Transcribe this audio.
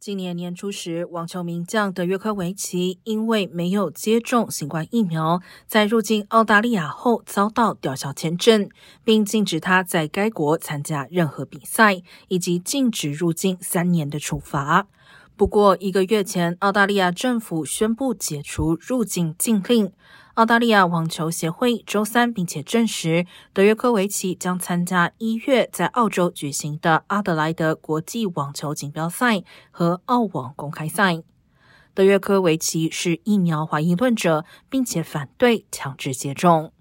今年年初时，网球名将德约科维奇因为没有接种新冠疫苗，在入境澳大利亚后遭到吊销签证，并禁止他在该国参加任何比赛，以及禁止入境三年的处罚。不过，一个月前，澳大利亚政府宣布解除入境禁令。澳大利亚网球协会周三并且证实，德约科维奇将参加一月在澳洲举行的阿德莱德国际网球锦标赛和澳网公开赛。德约科维奇是疫苗怀疑论者，并且反对强制接种。